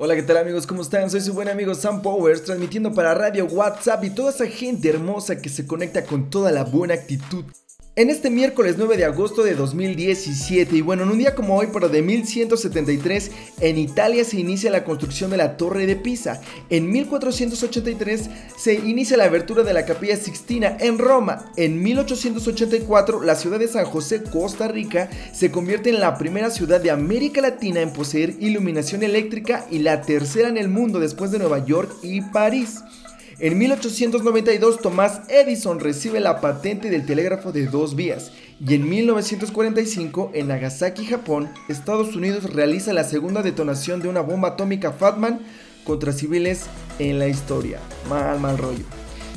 Hola, ¿qué tal amigos? ¿Cómo están? Soy su buen amigo Sam Powers, transmitiendo para Radio WhatsApp y toda esa gente hermosa que se conecta con toda la buena actitud en este miércoles 9 de agosto de 2017 y bueno, en un día como hoy, pero de 1173, en Italia se inicia la construcción de la Torre de Pisa. En 1483 se inicia la abertura de la Capilla Sixtina en Roma. En 1884 la ciudad de San José, Costa Rica, se convierte en la primera ciudad de América Latina en poseer iluminación eléctrica y la tercera en el mundo después de Nueva York y París. En 1892 Thomas Edison recibe la patente del telégrafo de dos vías y en 1945 en Nagasaki, Japón, Estados Unidos realiza la segunda detonación de una bomba atómica Fatman contra civiles en la historia. Mal, mal rollo.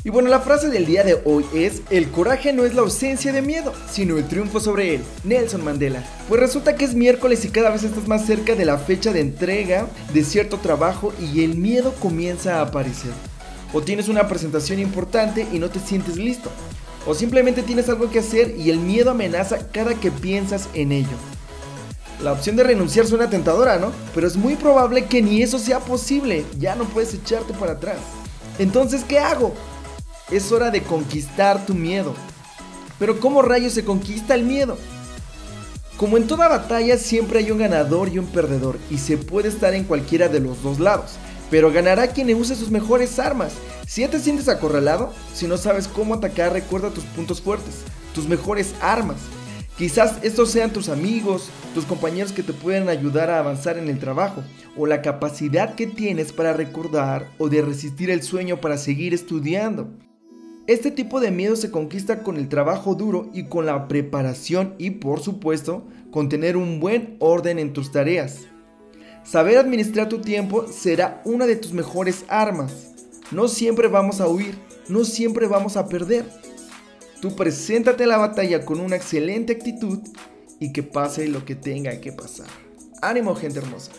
Y bueno, la frase del día de hoy es, el coraje no es la ausencia de miedo, sino el triunfo sobre él. Nelson Mandela. Pues resulta que es miércoles y cada vez estás más cerca de la fecha de entrega de cierto trabajo y el miedo comienza a aparecer. O tienes una presentación importante y no te sientes listo. O simplemente tienes algo que hacer y el miedo amenaza cada que piensas en ello. La opción de renunciar suena tentadora, ¿no? Pero es muy probable que ni eso sea posible. Ya no puedes echarte para atrás. Entonces, ¿qué hago? Es hora de conquistar tu miedo. Pero ¿cómo rayos se conquista el miedo? Como en toda batalla siempre hay un ganador y un perdedor y se puede estar en cualquiera de los dos lados pero ganará quien use sus mejores armas. Si ya te sientes acorralado, si no sabes cómo atacar, recuerda tus puntos fuertes, tus mejores armas. Quizás estos sean tus amigos, tus compañeros que te pueden ayudar a avanzar en el trabajo, o la capacidad que tienes para recordar o de resistir el sueño para seguir estudiando. Este tipo de miedo se conquista con el trabajo duro y con la preparación y por supuesto con tener un buen orden en tus tareas. Saber administrar tu tiempo será una de tus mejores armas. No siempre vamos a huir, no siempre vamos a perder. Tú preséntate a la batalla con una excelente actitud y que pase lo que tenga que pasar. Ánimo gente hermosa.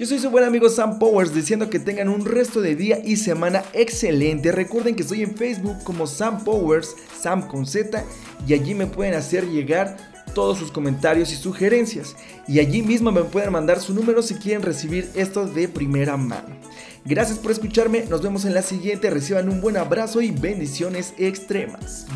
Yo soy su buen amigo Sam Powers diciendo que tengan un resto de día y semana excelente. Recuerden que estoy en Facebook como Sam Powers, Sam con Z, y allí me pueden hacer llegar todos sus comentarios y sugerencias. Y allí mismo me pueden mandar su número si quieren recibir esto de primera mano. Gracias por escucharme, nos vemos en la siguiente, reciban un buen abrazo y bendiciones extremas.